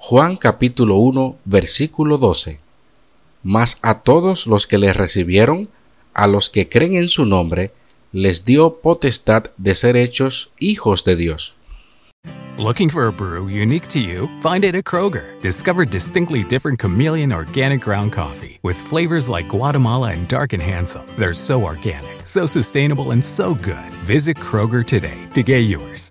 Juan capítulo 1 versículo 12. Mas a todos los que le recibieron, a los que creen en su nombre, les dio potestad de ser hechos hijos de Dios. Looking for a brew unique to you? Find it at Kroger. Discover distinctly different chameleon organic ground coffee with flavors like Guatemala and Dark and Handsome. They're so organic, so sustainable, and so good. Visit Kroger today to get yours.